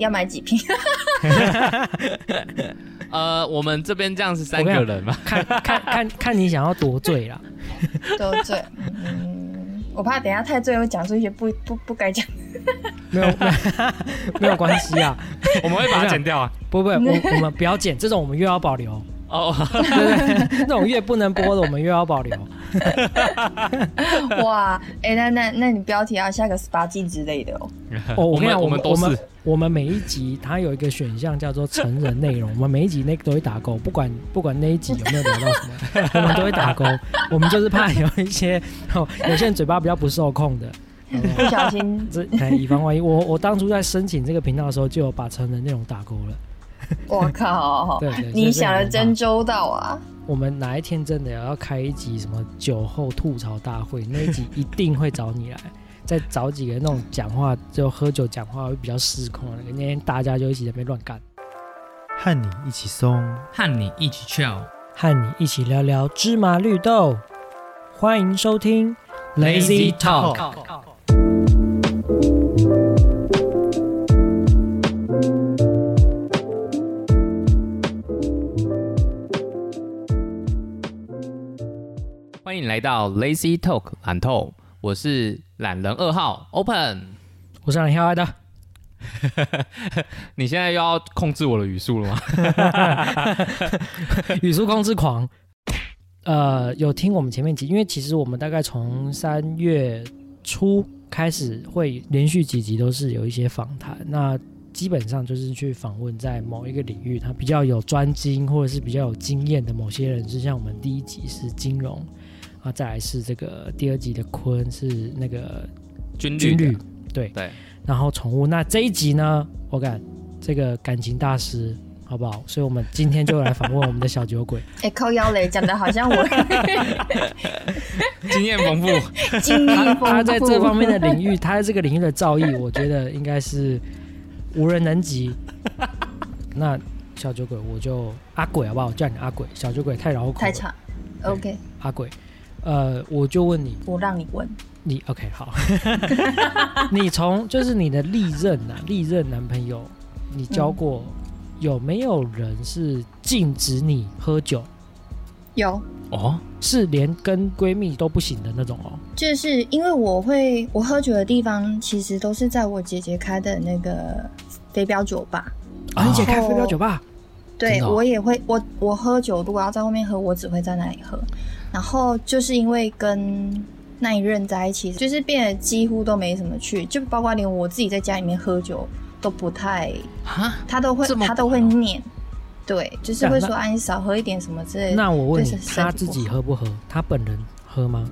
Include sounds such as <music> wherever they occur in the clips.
要买几瓶？<laughs> 呃，我们这边这样是三个人嘛？看看看看你想要多醉啦。多醉。嗯，我怕等下太醉，会讲出一些不不不该讲。没有没有没有关系啊，<laughs> 我们会把它剪掉啊。不不，我我们不要剪，这种我们又要保留。哦，对 <laughs> 对，那种越不能播的，我们越要保留。<laughs> 哇，哎，那那那你标题要下个十八禁之类的哦。<laughs> 哦，我跟你讲，我我们我们们都是我们每一集它有一个选项叫做成人内容，我们每一集那个都会打勾，不管不管那一集有没有聊到什么，我们都会打勾。我们就是怕有一些哦，有些人嘴巴比较不受控的。不小心，这哎，以防万一，我我当初在申请这个频道的时候，就有把成人内容打勾了。<laughs> 我靠！对对，你想的的真周到啊！我们哪一天真的要开一集什么酒后吐槽大会，那一集一定会找你来，<laughs> 再找几个那种讲话就喝酒讲话会比较失控的那个，那天大家就一起在那边乱干，和你一起松，和你一起 chill。和你一起聊聊芝麻绿豆。欢迎收听 Lazy Talk 欢迎来到 Lazy Talk 懒透，我是懒人二号 Open。我是很嗨的，<laughs> 你现在又要控制我的语速了吗？<laughs> <laughs> 语速控制狂。呃，有听我们前面集，因为其实我们大概从三月初开始会连续几集都是有一些访谈，那基本上就是去访问在某一个领域他比较有专精或者是比较有经验的某些人，就像我们第一集是金融啊，再来是这个第二集的坤是那个军军旅旅的，对对，然后宠物。那这一集呢，我感这个感情大师，好不好？所以我们今天就来访问我们的小酒鬼。<laughs> 哎，靠腰嘞，讲的好像我 <laughs> 经验丰富。<laughs> 经历丰富。他在这方面的领域，他在这个领域的造诣，我觉得应该是无人能及。那小酒鬼，我就阿鬼好不好？我叫你阿鬼，小酒鬼太绕口。太长。OK，阿鬼，呃，我就问你，我让你问。你 OK 好，<laughs> 你从就是你的历任啊、历任男朋友，你交过、有没有人是禁止你喝酒？有，哦，是连跟闺蜜都不行的那种哦。就是因为我会我喝酒的地方，其实都是在我姐姐开的那个飞镖酒吧。啊，你姐开飞镖酒吧？对哦我也会，我我喝酒如果要在外面喝，我只会在那里喝。然后就是因为跟那一任在一起，就是变得几乎都没什么去，就包括连我自己在家里面喝酒都不太，他都会他都会念，对，就是会说啊你少喝一点什么之类的。那我问你他自己喝不喝？他本人喝吗？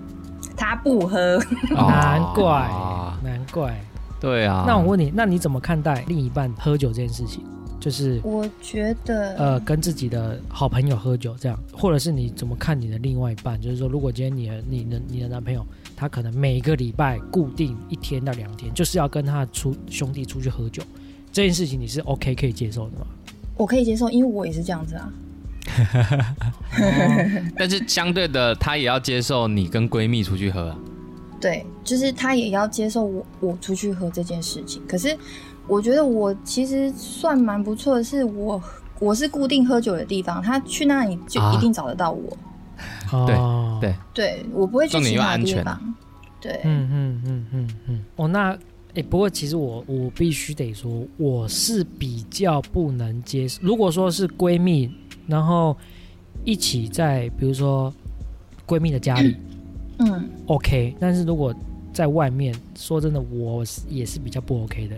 他不喝，<laughs> 难怪啊，难怪。对啊。那我问你，那你怎么看待另一半喝酒这件事情？就是我觉得呃，跟自己的好朋友喝酒这样，或者是你怎么看你的另外一半？就是说，如果今天你的你的你的男朋友，他可能每个礼拜固定一天到两天，就是要跟他出兄弟出去喝酒，这件事情你是 OK 可以接受的吗？我可以接受，因为我也是这样子啊。但是相对的，他也要接受你跟闺蜜出去喝啊。对，就是他也要接受我我出去喝这件事情。可是我觉得我其实算蛮不错的，是我我是固定喝酒的地方，他去那里就啊一定找得到我。哦，对对我不会去其他又安全地方。对，嗯嗯嗯嗯嗯。哦，那诶，不过其实我我必须得说，我是比较不能接受。如果说是闺蜜，然后一起在比如说闺蜜的家里。嗯，OK，但是如果在外面，说真的，我是也是比较不 OK 的。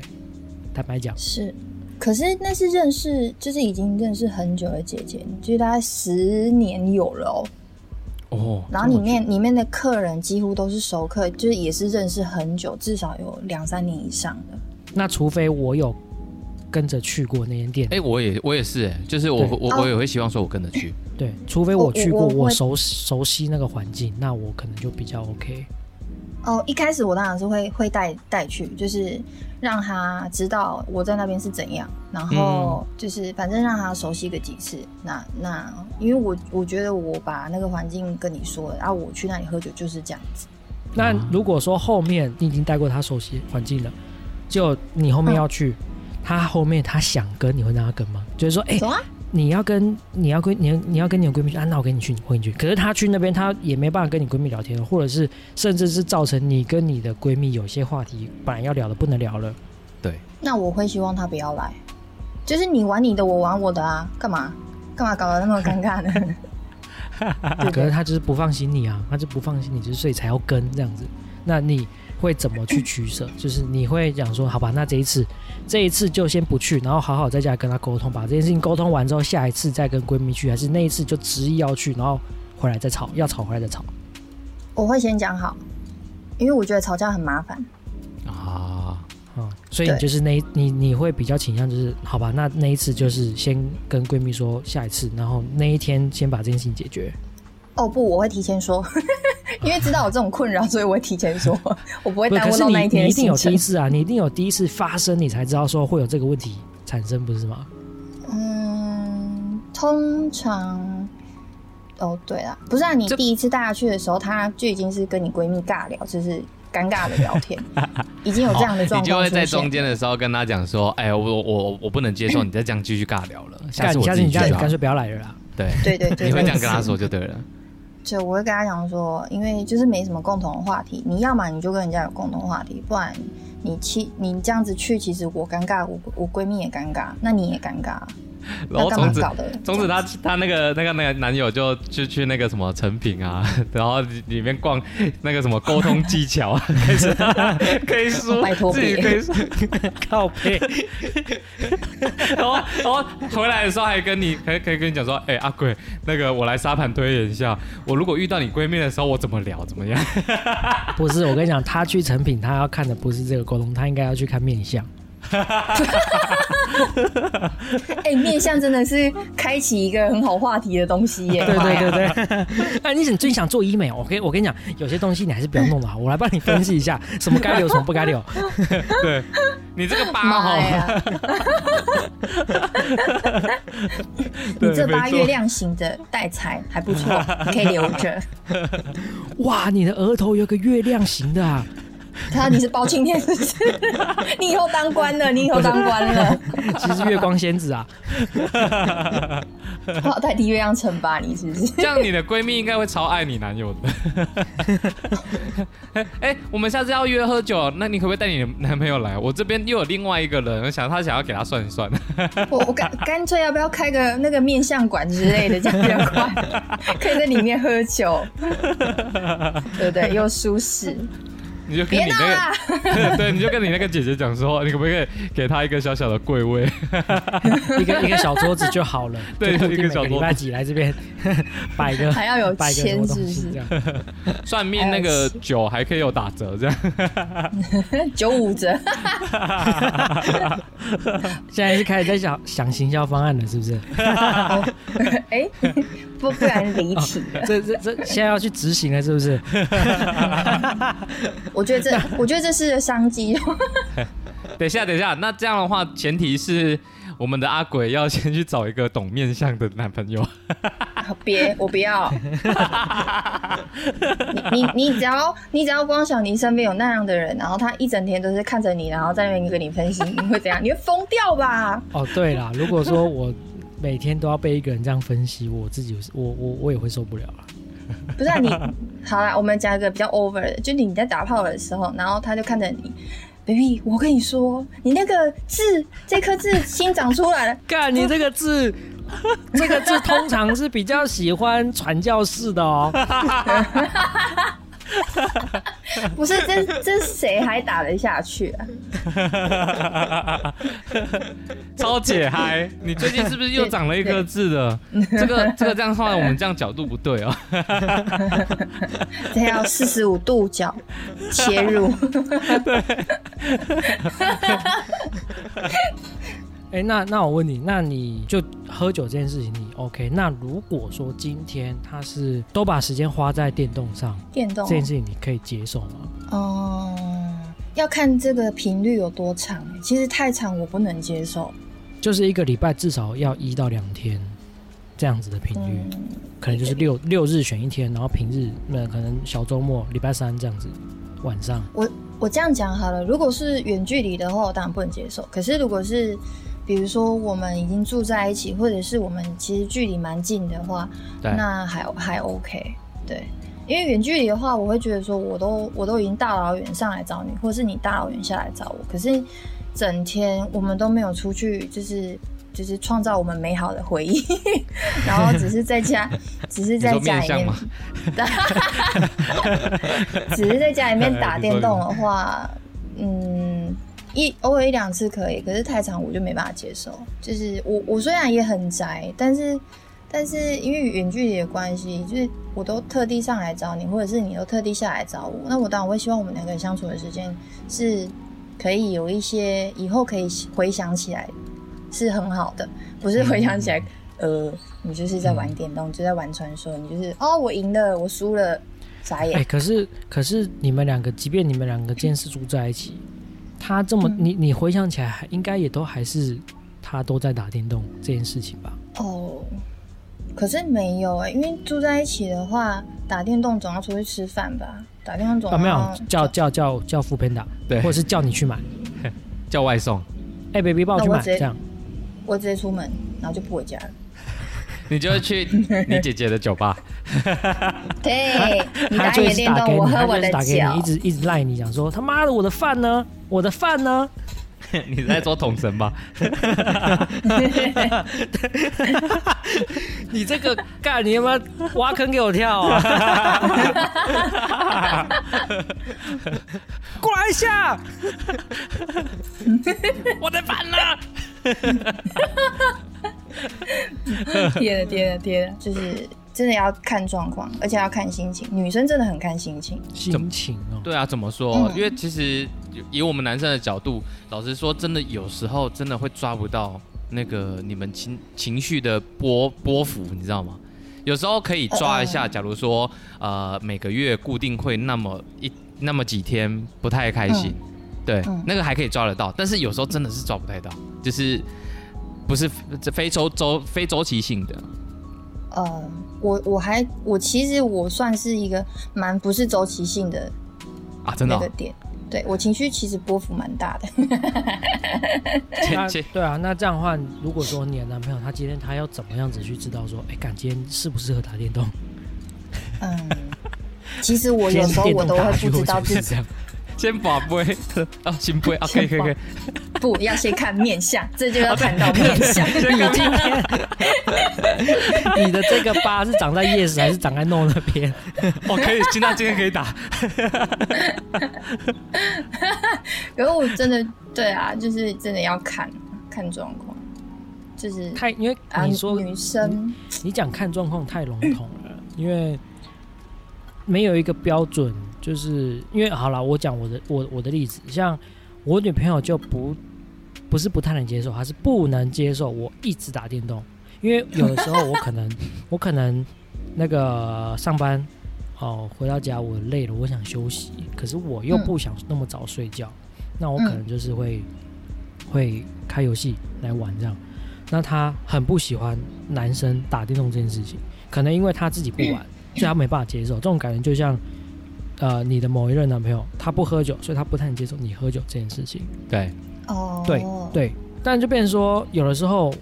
坦白讲，是。可是那是认识，就是已经认识很久的姐姐，就是大概十年有了哦。哦，然后里面里面的客人几乎都是熟客，就是也是认识很久，至少有两三年以上的。那除非我有跟着去过那间店，哎、我也我也是、哎，就是我我我也会希望说我跟着去。对，除非我去过，我我我熟熟悉那个环境，那我可能就比较 OK。哦，一开始我当然是会会带带去，就是让他知道我在那边是怎样，然后就是反正让他熟悉个几次。那那因为我我觉得我把那个环境跟你说了，然、后我去那里喝酒就是这样子。那如果说后面你已经带过他熟悉环境了，就你后面要去，他后面他想跟，你会让他跟吗？就是说，哎、走啊，你要跟你要跟你要你要跟你的闺蜜去啊，那我跟你去，我跟你去。可是她去那边，她也没办法跟你闺蜜聊天，或者是甚至是造成你跟你的闺蜜有些话题本来要聊的不能聊了。对那我会希望她不要来，就是你玩你的，我玩我的啊，干嘛干嘛搞得那么尴尬呢？<laughs> 可是对？他就是不放心你啊，他就不放心你，就是所以才要跟这样子。那你会怎么去取舍？就是你会讲说，好吧，那这一次这一次就先不去，然后好好在家跟她沟通，把这件事情沟通完之后，下一次再跟闺蜜去，还是那一次就执意要去，然后回来再吵，要吵回来再吵。我会先讲好，因为我觉得吵架很麻烦。啊，啊、所以你就是那一你你会比较倾向就是好吧，那那一次就是先跟闺蜜说下一次，然后那一天先把这件事情解决。哦不，我会提前说，因为知道有这种困扰，所以我会提前说，我不会耽误你到那一天的你一定有。第一次啊，你一定有第一次发生，你才知道说会有这个问题产生，不是吗？嗯，通常，哦对啦，不是啊，你第一次带她去的时候，她就已经是跟你闺蜜尬聊，就是尴尬的聊天，已经有这样的状哦你就会在。中间的时候跟他讲说，哎，我我我我不能接受你再这样继续尬聊了，下次我下次你这样，自己去干。脆不要来了啦。对，对对对，<laughs> 你会这样跟他说就对了。就我会跟他讲说，因为就是没什么共同话题，你要么你就跟人家有共同话题，不然你去你这样子去，其实我尴尬，我我闺蜜也尴尬，那你也尴尬，<laughs> 然后从此？从此她她那个那个那个男友就就去那个什么成品啊，然后里面逛那个什么沟通技巧啊，开始 <laughs> 可以说自己可以说，<laughs> 靠背，然后然后回来的时候还跟你可以可以跟你讲说，哎、阿贵，那个我来沙盘推演一下，我如果遇到你闺蜜的时候，我怎么聊怎么样？不是我跟你讲，他去成品，他要看的不是这个沟通，他应该要去看面相。<laughs> 哎、面相真的是开启一个很好话题的东西耶。对对对对，对，<laughs> 哎，你想最想做医美，我跟我跟你讲，有些东西你还是不要弄了，<laughs> 我来帮你分析一下，什么该留，什么不该留。对。你这个疤妈哈，你这八月亮型的带财还不错，你可以留着。哇，你的额头有个月亮型的啊，他你是包青天是不是？<laughs> 你以后当官了，你以后当官了，<laughs> 其实月光仙子啊。<laughs> 我要代替月亮惩罚你是不是？这样你的闺蜜应该会超爱你男友的。哎、我们下次要约喝酒，那你可不可以带你的男朋友来？我这边又有另外一个人，我想他想要给他算一算。我我干干脆要不要开个那个面相馆之类的，这样比较快，可以在里面喝酒，对不对？又舒适。你就跟你那！个，<laughs> 对，你就跟你那个姐姐讲说，你可不可以给她一个小小的柜位？一个一个小桌子就好了，<laughs> 对就一个小桌子每礼拜几来这边 <laughs> 摆个还要有摆个签字是东西这？样。算命那个酒还可以有打折，这样。九五折，<laughs> 现在是开始在想想行销方案了，是不是？<laughs> 哎，不不然离题了。这这这现在要去执行了，是不是？<laughs> 我觉得这，我觉得这是商机。等一下，等一下，那这样的话，前提是我们的阿鬼要先去找一个懂面相的男朋友。别，我不要。你你你只要你只要光想你身边有那样的人，然后他一整天都是看着你，然后在那边跟你分析，你会怎样？你会疯掉吧？哦，对啦，如果说我每天都要被一个人这样分析，我自己我我我也会受不了啊。不是啊，你 <laughs> 好啦，我们讲一个比较 over 的，就你在打炮的时候，然后他就看着你。baby，我跟你说，你那个痣，这颗痣新长出来了，干，你这个字，<laughs> 这个字通常是比较喜欢传教士的哦。<laughs> 不是这这谁还打得下去啊？<laughs> 超解嗨！你最近是不是又长了一颗痣的？这个这个这样放在我们这样角度不对哦。这要四十五度角切入。哎，那那我问你，那你就喝酒这件事情你 OK？那如果说今天他是都把时间花在电动上，电动这件事情你可以接受吗？哦、要看这个频率有多长。其实太长我不能接受。就是一个礼拜至少要一到两天这样子的频率，嗯，可能就是六六日选一天，然后平日那可能小周末礼拜三这样子晚上。我我这样讲好了，如果是远距离的话，我当然不能接受。可是如果是比如说我们已经住在一起，或者是我们其实距离蛮近的话，那还还 OK。对，因为远距离的话，我会觉得说我都我都已经大老远上来找你，或者是你大老远下来找我，可是整天我们都没有出去，就是就是创造我们美好的回忆，<laughs> 然后只是在家，<laughs> <laughs> 只是在家里面？只是在家里面打电动的话，嗯，一偶尔一两次可以，可是太长我就没办法接受。就是我我虽然也很宅，但是但是因为远距离的关系，就是我都特地上来找你，或者是你都特地下来找我，那我当然会希望我们两个人相处的时间是可以有一些以后可以回想起来是很好的，不是回想起来。呃，你就是在玩电动，就在玩传说，你就是哦，我赢了，我输了，傻眼哎、。可是可是你们两个，即便你们两个今天是住在一起，他这么、嗯你你回想起来，还应该也都还是他都在打电动这件事情吧？哦，可是没有哎、因为住在一起的话，打电动总要出去吃饭吧？打电动总啊，没有要叫叫叫叫副片打，对或者是叫你去买，<laughs> 叫外送，<laughs> 哎、b a b y 帮我去买，我这样我直接出门，然后就不回家了。你就会去 <laughs> 你姐姐的酒吧，<laughs> 对，你他打就一直打你的电动，给你，他就我喝我的一直打给你，一。直一直赖你讲说他妈的我的饭呢？我的饭呢？<laughs> 你在做统神吧？你这个干，你他妈挖坑给我跳啊！过来一下，我的饭呢？贴 <laughs> 了跌了跌了，就是真的要看状况，而且要看心情。女生真的很看心情。心情哦，对啊，怎么说？嗯因为其实以我们男生的角度，老实说，真的有时候真的会抓不到那个你们情情绪的波波幅，你知道吗？有时候可以抓一下，假如说呃每个月固定会那么一那么几天不太开心，对，嗯那个还可以抓得到，但是有时候真的是抓不太到，就是不是这非周周非周期性的，呃，我我还我其实我算是一个蛮不是周期性的啊，真的、哦那个，点。对我情绪其实波幅蛮大的。<laughs> 对啊，那这样的话，如果说你的男朋友他今天他要怎么样子去知道说，哎，感今天适不适合打电动？嗯，其实我有时候我都会不知道自己 <laughs> 先把杯啊，<laughs> 先杯啊，可以可以可以，<laughs> 不要先看面相，这就要看到 <laughs> 面相。你今天你的这个疤是长在 yes 还是长在 no 那边？哦，可以，今天今天可以打，可是我真的对啊，就是真的要看看状况，就是太因为啊，你说女生。你讲看状况太笼统了，因为没有一个标准，就是因为好了，我讲我的我我的例子，像我女朋友就不不是不太能接受，她是不能接受我一直打电动，因为有的时候我可能 <laughs> 我可能那个上班哦回到家我累了，我想休息，可是我又嗯不想那么早睡觉，那我可能就是会、会开游戏来玩这样。那她很不喜欢男生打电动这件事情，可能因为她自己不玩，<clears throat> 所以她没办法接受。这种感觉就像，呃，你的某一任男朋友他不喝酒，所以他不太能接受你喝酒这件事情。对，哦，对对，但就变成说，有的时候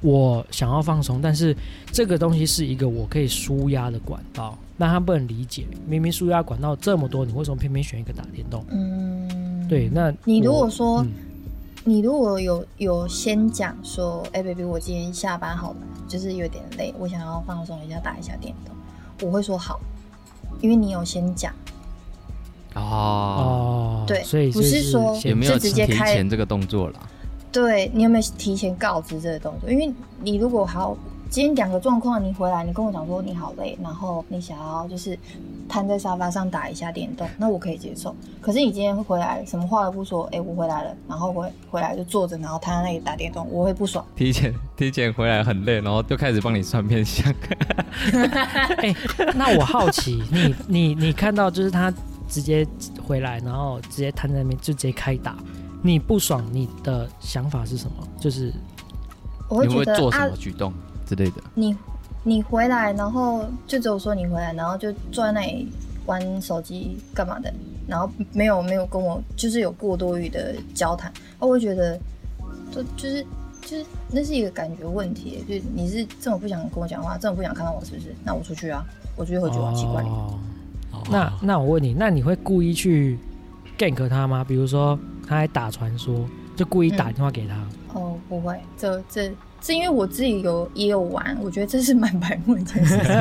我想要放松，但是这个东西是一个我可以舒压的管道，那他不能理解，明明舒压管道这么多，你为什么偏偏选一个打电动？嗯，对，那你如果说、嗯。你如果有有先讲说，哎、b a b y 我今天下班好了，就是有点累，我想要放松一下，打一下电动，我会说好，因为你有先讲，哦，哦，对所以不是说先有没有就直接提开前这个动作了？对你有没有提前告知这个动作？因为你如果好，今天两个状况，你回来你跟我讲说你好累，然后你想要就是瘫在沙发上打一下电动，那我可以接受。可是你今天回来什么话都不说，哎、我回来了，然后回回来就坐着，然后瘫在那里打电动，我会不爽。提前提前回来很累，然后就开始帮你算面相，<laughs> 哎、那我好奇，你你你看到就是他直接回来，然后直接瘫在那边就直接开打，你不爽，你的想法是什么？就是我会觉得你会做什啊么，举动之类的？你你回来，然后就只有说你回来，然后就坐在那里玩手机干嘛的？然后没有没有跟我就是有过多余的交谈，我会觉得就就是就是那是一个感觉问题，就是你是这么不想跟我讲话，这么不想看到我，是不是？那我出去啊，我出去喝酒啊奇怪哦。那那我问你，那你会故意去 gank 他吗？比如说他还打传说，就故意打电话给他。哦，不会，这这是因为我自己有也有玩，我觉得这是蛮白目的一件事。情。<laughs>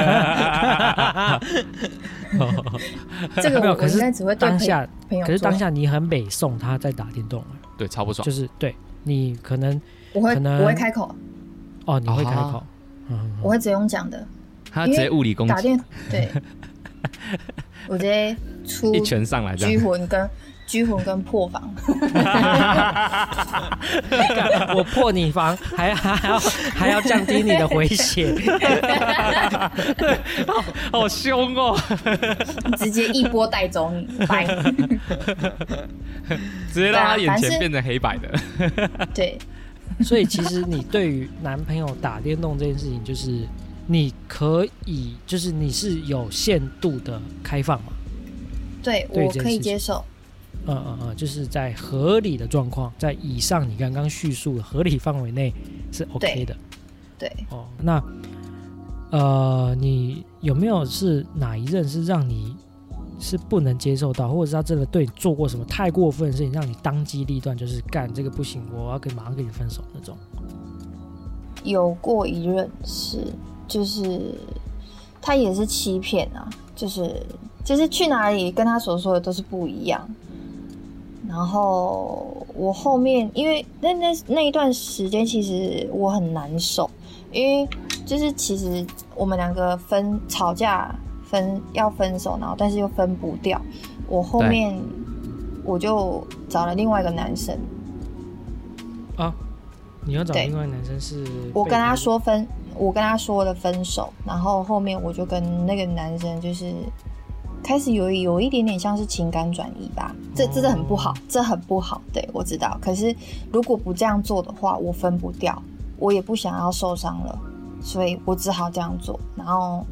<laughs> 这个没有，可是我我应该只会当下，朋友可是当下你很北宋他在打电动啊，对，超不爽。就。是对你可能我会可能我会开口，哦，你会开啊口，嗯，我会直接用讲的，他直接物理攻击，打电对，<laughs> 我直接出一拳上来这拘。魂跟拘魂跟破防，我破你防，还还要还要降低你的回血，<laughs> 好凶哦！直接一波带走你，拜。<laughs> 直接让他眼前变成黑白的。对，所以其实你对于男朋友打电动这件事情，就是你可以，就是你是有限度的开放嘛，对对我可以接受。嗯嗯嗯，就是在合理的状况，在以上你刚刚叙述的合理范围内是 OK 对的对，哦。那呃，你有没有是哪一任是让你是不能接受到，或者是他真的对你做过什么太过分的事情，让你当机立断，就是干这个不行，我要跟马上跟你分手那种？有过一任是，就是他也是欺骗啊，就是就是去哪里跟他所说的都是不一样。然后我后面因为那那那一段时间，其实我很难受，因为就是其实我们两个分吵架分要分手，然后但是又分不掉。我后面我就找了另外一个男生，啊，你要找另外一个男生是？我跟他，说分，我跟他说了分手，然后后面我就跟那个男生就是开始有有一点点像是情感转移吧，这这是很不好，这很不好，对我知道。可是如果不这样做的话，我分不掉，我也不想要受伤了，所以我只好这样做，然后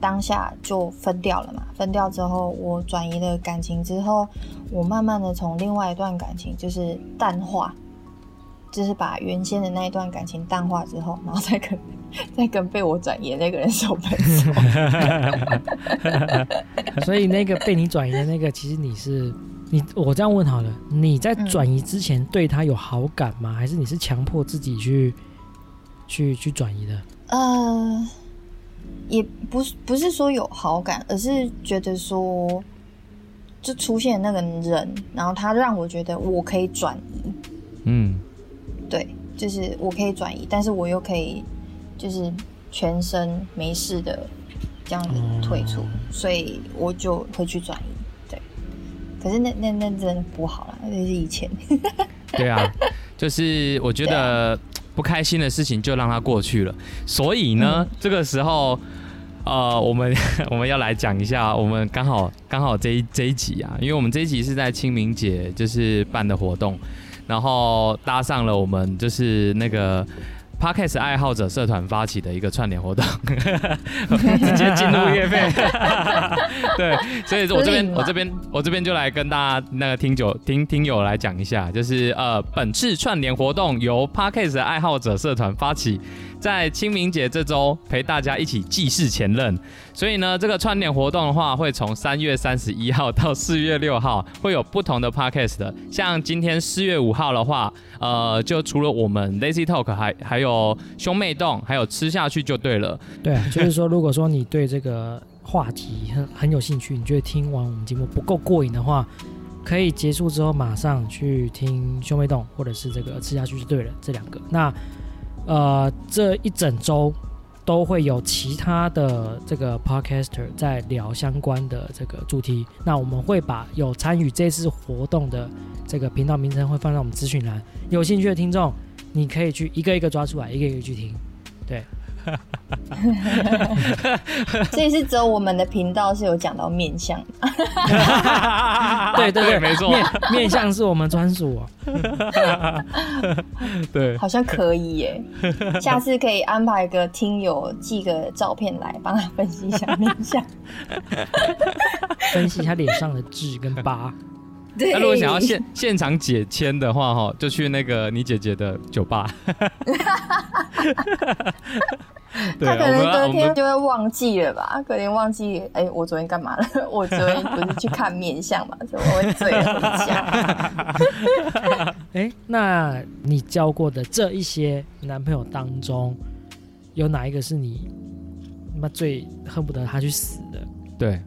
当下就分掉了嘛。分掉之后，我转移了感情之后，我慢慢的从另外一段感情就是淡化。就是把原先的那一段感情淡化之后，然后再跟再跟被我转移的那个人手分手。<laughs> 所以那个被你转移的那个，其实你是你，我这样问好了，你在嗯转移之前对他有好感吗？还是你是强迫自己去去去转移的？呃，也不是不是说有好感，而是觉得说，就出现那个人，然后他让我觉得我可以转移，就是我可以转移，但是我又可以就是全身没事的这样子退出，所以我就会去转移。对，可是那那那真的不好了，那是以前。<laughs> 对啊，就是我觉得不开心的事情就让它过去了。所以呢，嗯这个时候，呃，我们 <laughs> 我们要来讲一下，我们刚好刚好这一这一集啊，因为我们这一集是在清明节就是办的活动，然后搭上了我们就是那个。Podcast 爱好者社团发起的一个串联活动，直接进入月费。<laughs> 对，所以我这边我这边我这边就来跟大家那个听友听听友来讲一下，就是呃，本次串联活动由 Podcast 爱好者社团发起，在清明节这周陪大家一起祭祀前任。所以呢，这个串联活动的话，会从三月三十一号到四月六号，会有不同的 podcast 的。像今天四月五号的话，呃，就除了我们 Lazy Talk，还还有兄妹洞，还有吃下去就对了。对，就是说，如果说你对这个话题很很有兴趣，你觉得听完我们节目不够过瘾的话，可以结束之后马上去听兄妹洞，或者是这个吃下去就对了这两个。那呃，这一整周都会有其他的这个 podcaster 在聊相关的这个主题。那我们会把有参与这次活动的这个频道名称会放在我们资讯栏，有兴趣的听众，你可以去一个一个抓出来，一个一个去听。对，<laughs> 所以是只有我们的频道是有讲到面相的，<laughs> 对对对，没错面面相是我们专属啊。<laughs> 对，好像可以耶。下次可以安排个听友寄个照片来，帮他分析一下面相。分析他脸上的痣跟疤。对，那如果想要现现场解签的话，哈，就去那个你姐姐的酒吧。<laughs> 他可能隔天就会忘记了吧？隔天忘记，哎、我昨天干嘛了？我昨天不是去看面相嘛，<laughs> 所以我会醉了回家。<laughs> 哎，那你交过的这一些男朋友当中，有哪一个是你他妈最恨不得他去死的？对，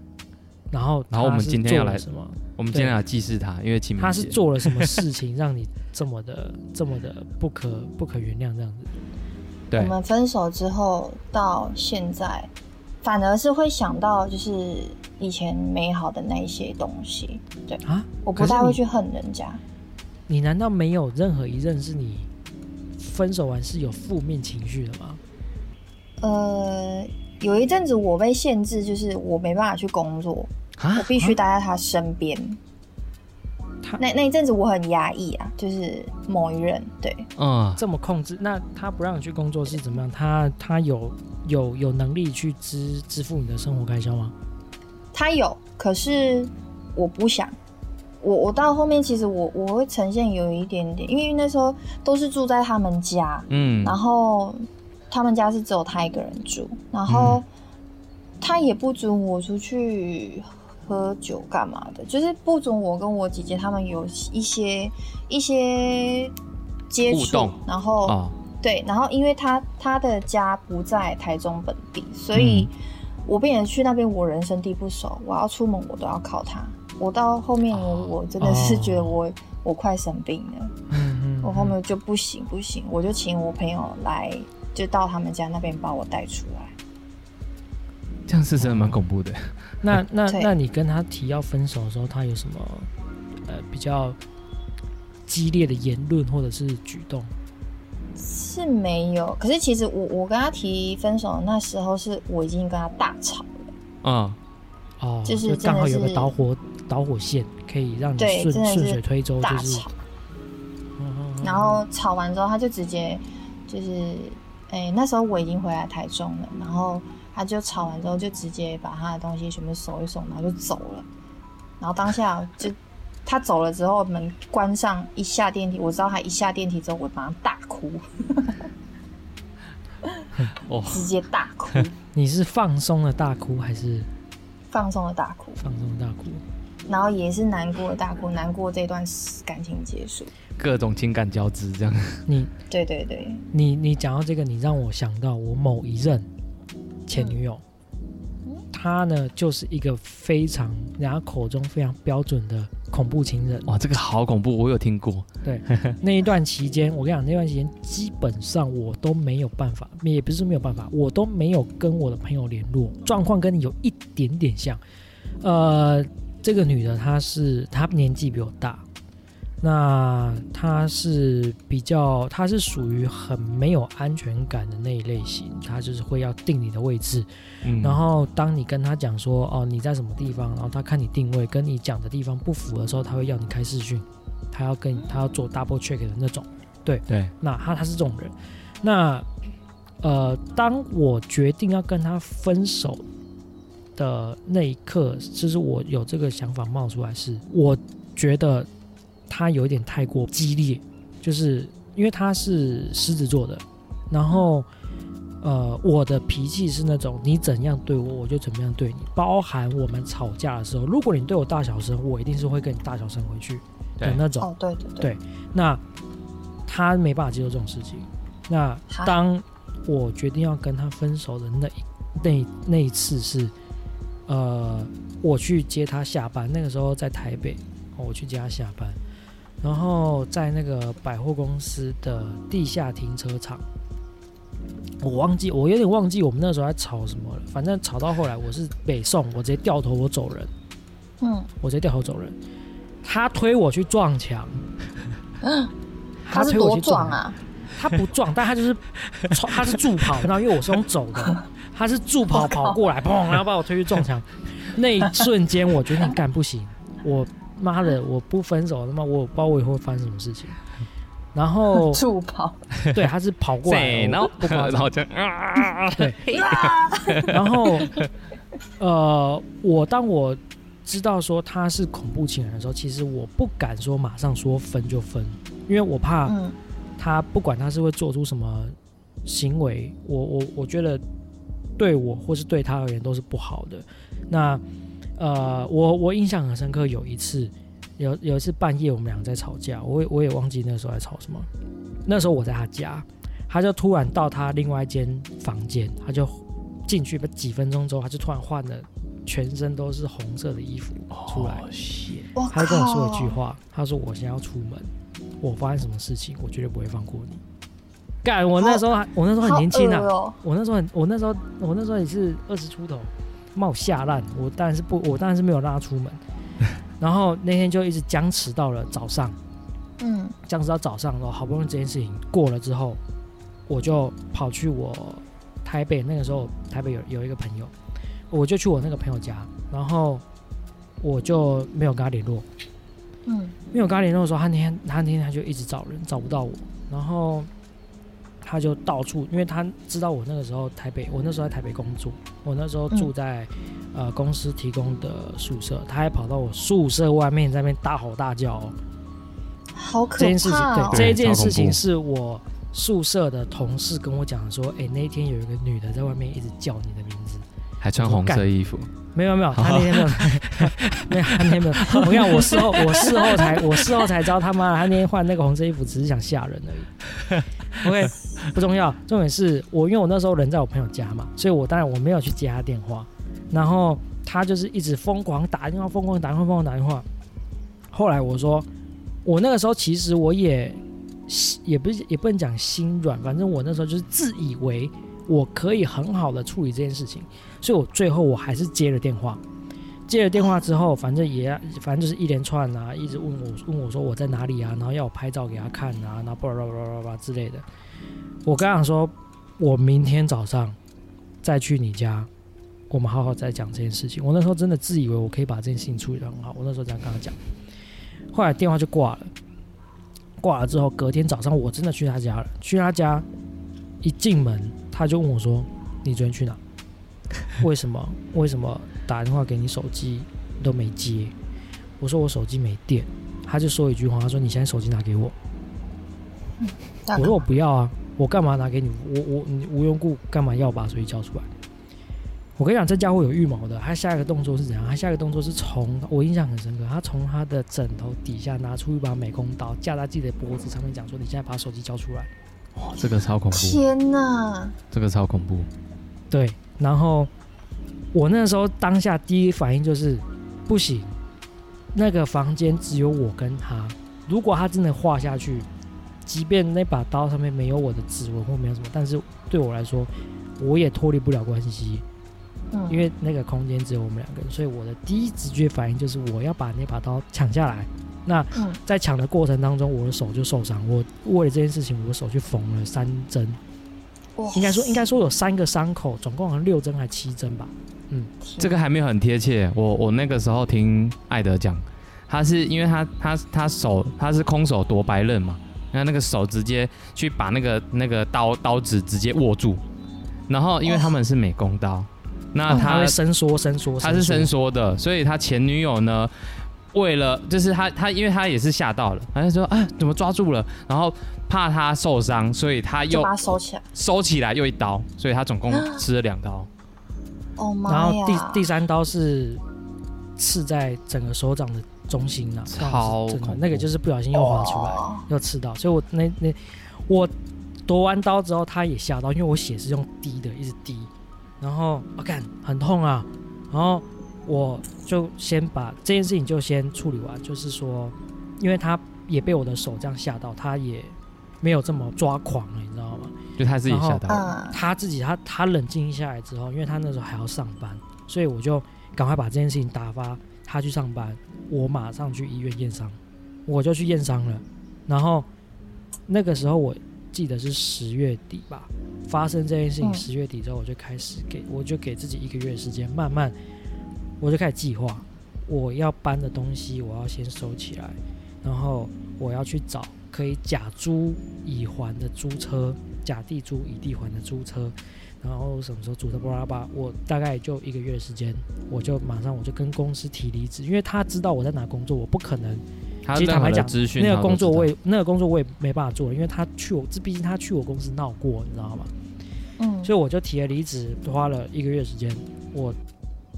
然后然后我们今天要来什么？我们今天要祭祀他，因为清明他是做了什么事情让你这么的这么的不可不可原谅这样子？我们分手之后到现在，反而是会想到就是以前美好的那一些东西。对，啊，我不太会去恨人家。你难道没有任何一任是你分手完是有负面情绪的吗？呃，有一阵子我被限制，就是我没办法去工作，啊我必须待在他身边。他那那一阵子我很压抑啊，就是某一任，对，嗯，这么控制，那他不让你去工作是怎么样？他他有有有能力去支支付你的生活开销吗？他有，可是我不想。我我到后面其实我我会呈现有一点点，因为那时候都是住在他们家，嗯然后他们家是只有他一个人住，然后他也不准我出去喝酒干嘛的，就是不准我跟我姐姐他们有一些一些接触，然后、哦，对，然后因为他他的家不在台中本地，所以我变成去那边我人生地不熟，我要出门我都要靠他。我到后面我哦我真的是觉得我、我快生病了。嗯嗯我后面就不行不行，我就请我朋友来，就到他们家那边把我带出来。这样是真的蛮恐怖的。<laughs> 那那那你跟他提要分手的时候，他有什么呃比较激烈的言论或者是举动？是没有，可是其实我我跟他提分手那时候，是我已经跟他大吵了。嗯，哦，就是刚好有个导火导火线，可以让你顺顺水推舟，就是，然后吵完之后，他就直接就是，哎、那时候我已经回来台中了，然后他就吵完之后，就直接把他的东西全部收一收，然后就走了。然后当下就他走了之后，门关上，一下电梯，我知道他一下电梯之后，我马上大哭，<laughs> 哦，直接大哭，<laughs> 你是放松的大哭还是放松的大哭，放松的大哭？然后也是难过的大哭，难过这段感情结束。各种情感交织这样。<laughs> 你对对对，你你讲到这个，你让我想到我某一任前女友，她呢就是一个非常人家口中非常标准的恐怖情人。哇，这个好恐怖，我有听过。对那一段期间，我跟你讲，那段期间基本上我都没有办法，也不是没有办法，我都没有跟我的朋友联络，状况跟你有一点点像。呃，这个女的她是她年纪比我大，那他是比较，他是属于很没有安全感的那一类型，他就是会要定你的位置，嗯，然后当你跟他讲说哦你在什么地方，然后他看你定位跟你讲的地方不符的时候，他会要你开视讯，他要跟他要做 double check 的那种。对。对，那他他是这种人。那呃，当我决定要跟他分手的那一刻，就是我有这个想法冒出来是，我觉得他有一点太过激烈，就是因为他是狮子座的，然后呃，我的脾气是那种你怎样对我，我就怎么样对你，包含我们吵架的时候，如果你对我大小声，我一定是会跟你大小声回去的那种。哦对对对那他没办法接受这种事情。那当我决定要跟他分手的那一那那一次是，呃，我去接他下班，那个时候在台北，哦我去接他下班，然后在那个百货公司的地下停车场。我忘记，我有点忘记我们那时候在吵什么了。反正吵到后来，我是北宋，我直接掉头我走人，嗯，我直接掉头走人。他推我去撞墙，嗯他是多推我去撞啊！他不撞，但他就是他是助跑，然后因为我是用走的，他是助跑跑过来，<laughs> 砰，然后把我推去撞墙。那一瞬间，我觉得你干不行，我妈的，我不分手，他妈我不知道我以后会发生什么事情。<laughs> 然后助跑，<laughs> 对，他是跑过来然后 <laughs> 然后这样啊，对，然后呃，我当我知道说他是恐怖情人的时候，其实我不敢说马上说分就分，因为我怕嗯。他不管他是会做出什么行为，我我我觉得对我或是对他而言都是不好的。那呃，我我印象很深刻，有一次有有一次半夜我们俩在吵架，我也我也忘记那时候在吵什么。那时候我在他家，他就突然到他另外一间房间，他就进去，几分钟之后，他就突然换了全身都是红色的衣服出来，他就跟我说一句，话，他说我现在要出门，我发生什么事情，我绝对不会放过你。干，我那时候还我那时候很年轻啊我那时候很我那时候我那时候也是二十出头，骂我吓烂，我当然是不我当然是没有让他出门，<laughs> 然后那天就一直僵持到了早上，嗯。僵持到早上，然后好不容易这件事情过了之后，我就跑去我台北那个时候台北有有一个朋友，我就去我那个朋友家，然后我就没有跟他联络，嗯。没有跟他联络的时候，他那天他那天他就一直找人找不到我，然后他就到处，因为他知道我那个时候台北，我那时候在台北工作，我那时候住在、呃公司提供的宿舍，他还跑到我宿舍外面在那边大吼大叫、哦。好可怕这件事情，对这一件事情是我宿舍的同事跟我讲说，哎、那天有一个女的在外面一直叫你的名字。还穿红色衣服，没有没有，<laughs> 他那天没有，没有，他那天没有。我跟你讲，我事后我事后才我事后才知道他妈的，他那天换那个红色衣服只是想吓人而已。OK，<laughs> 不重要，重点是我因为我那时候人在我朋友家嘛，所以我当然我没有去接他电话，然后他就是一直疯狂打电话，疯狂打电话，疯狂打电话。后来我说，我那个时候其实我也也不是也不能讲心软，反正我那时候就是自以为我可以很好的处理这件事情，所以我最后我还是接了电话。接了电话之后，反正也反正就是一连串啊，一直问我问我说我在哪里啊，然后要我拍照给他看啊，然后巴拉巴拉巴拉之类的。我刚想说，我明天早上再去你家，我们好好再讲这件事情。我那时候真的自以为我可以把这件事情处理得很好，我那时候这样跟他讲。后来电话就挂了，挂了之后，隔天早上我真的去他家了。去他家，一进门他就问我说：“你昨天去哪？为什么？为什么打电话给你手机都没接？”我说：“我手机没电。”他就说一句话，他说：“你现在手机拿给我。”大我说：“我不要啊，我干嘛拿给你？我我你无缘无故干嘛要把手机交出来？”我跟你讲，这家伙有预谋的。他下一个动作是怎样？他下一个动作是从我印象很深刻，他从他的枕头底下拿出一把美工刀，架在自己的脖子上面，讲说：“你现在把手机交出来。哇，这个超恐怖，天哪！这个超恐怖，”对，然后我那时候当下第一反应就是不行，那个房间只有我跟他，如果他真的画下去，即便那把刀上面没有我的指纹或没有什么，但是对我来说，我也脱离不了关系。嗯，因为那个空间只有我们两个人，所以我的第一直觉反应就是我要把那把刀抢下来。那嗯在抢的过程当中，我的手就受伤。我为了这件事情，我的手去缝了三针，哇应该说应该说有三个伤口，总共好像六针还七针吧。天这个还没有很贴切。我我那个时候听艾德讲，他是因为他他他手他是空手夺白刃嘛，那那个手直接去把那个那个刀刀子直接握住，然后因为他们是美工刀，那他他会伸缩伸缩，他是伸缩的，所以他前女友呢，为了就是他他因为他也是吓到了，他就说啊怎么抓住了，然后怕他受伤，所以他又收起来。收起来又一刀，所以他总共吃了两刀。哦妈然后第！第三刀是刺在整个手掌的中心啊，超真的那个就是不小心又滑出来。哦又刺到，所以我那那我夺完刀之后，他也吓到，因为我血是用滴的，一直滴，然后我看、很痛啊，然后我就先把这件事情就先处理完，就是说，因为他也被我的手这样吓到，他也没有这么抓狂了，你知道吗？就他自己吓到，嗯，他自己他他冷静下来之后，因为他那时候还要上班，所以我就赶快把这件事情打发他去上班，我马上去医院验伤，我就去验伤了。然后那个时候我记得是十月底吧，发生这件事情，嗯十月底之后我就开始给我就给自己一个月时间，慢慢我就开始计划我要搬的东西，我要先收起来，然后我要去找可以假租乙还的租车，甲地租乙地还的租车。然后什么时候租的巴拉巴拉，我大概就一个月的时间，我就马上我就跟公司提离职，因为他知道我在哪工作，我不可能其实坦白讲那个工作我也那个工作我也没办法做，因为他去我这毕竟他去我公司闹过，你知道吗？嗯，所以我就提了离职，花了一个月时间。我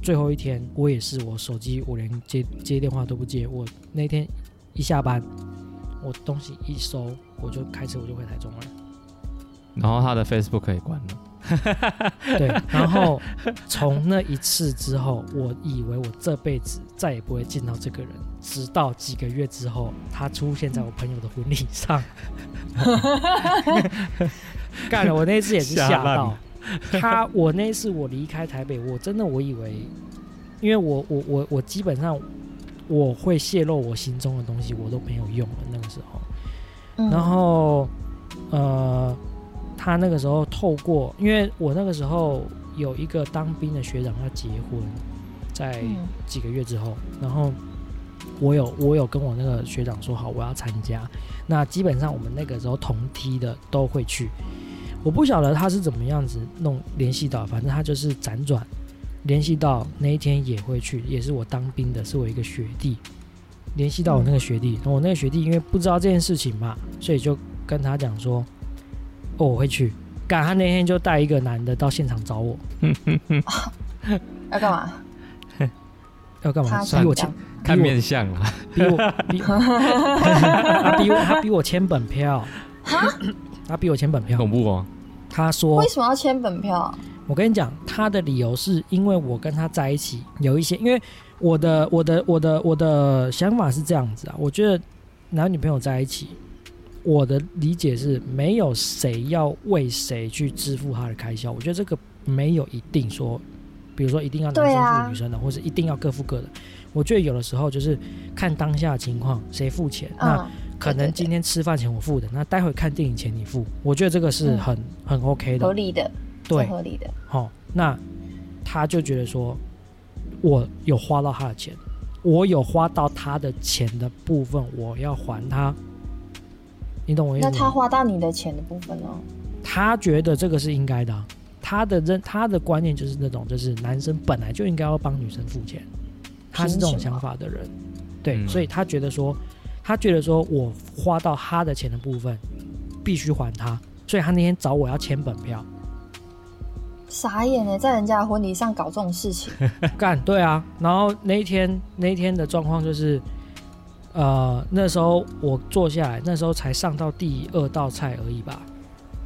最后一天，我也是我手机我连接接电话都不接，我那天一下班，我东西一收，我就开车我就回台中了。然后他的 Facebook 可以关了。<laughs> 对，然后从那一次之后，我以为我这辈子再也不会见到这个人，直到几个月之后，他出现在我朋友的婚礼上。<laughs> 干了，我那一次也是吓到他。我那一次我离开台北，我真的我以为，因为我我我我基本上我会泄露我心中的东西，我都没有用了那个时候。嗯然后呃，他那个时候透过，因为我那个时候有一个当兵的学长要结婚，在几个月之后，然后我有我有跟我那个学长说好我要参加，那基本上我们那个时候同梯的都会去，我不晓得他是怎么样子弄联系到，反正他就是辗转联系到那一天也会去，也是我当兵的，是我一个学弟。联系到我那个学弟，我那个学弟因为不知道这件事情嘛，所以就跟他讲说，哦我会去。赶他那天就带一个男的到现场找我，<laughs> 要干嘛？<laughs> 要干嘛？他逼我签，看面相啊，逼我逼，<laughs> 他逼我他逼我签本票，他逼我签本票。恐怖哦。他说为什么要签本票？我跟你讲，他的理由是因为我跟他在一起有一些，因为我的我的我的我的想法是这样子啊，我觉得男女朋友在一起，我的理解是没有谁要为谁去支付他的开销，我觉得这个没有一定说，比如说一定要男生付女生的，或者一定要各付各的。我觉得有的时候就是看当下的情况，谁付钱，那嗯，可能今天吃饭钱我付的，那待会看电影钱你付，我觉得这个是嗯很、很 OK 的合。理的，对，合理的。好、那他就觉得说，我有花到他的钱，我有花到他的钱的部分，我要还他。你懂我意思吗？那他花到你的钱的部分呢？他觉得这个是应该的啊、他的认他的观念就是那种，就是男生本来就应该要帮女生付钱，他是这种想法的人，对，嗯。所以他觉得说，他觉得说我花到他的钱的部分必须还他，所以他那天找我要签本票，傻眼呢，在人家的婚礼上搞这种事情，<laughs> 干对啊，然后那一天那一天的状况就是，呃，那时候我坐下来，那时候才上到第二道菜而已吧，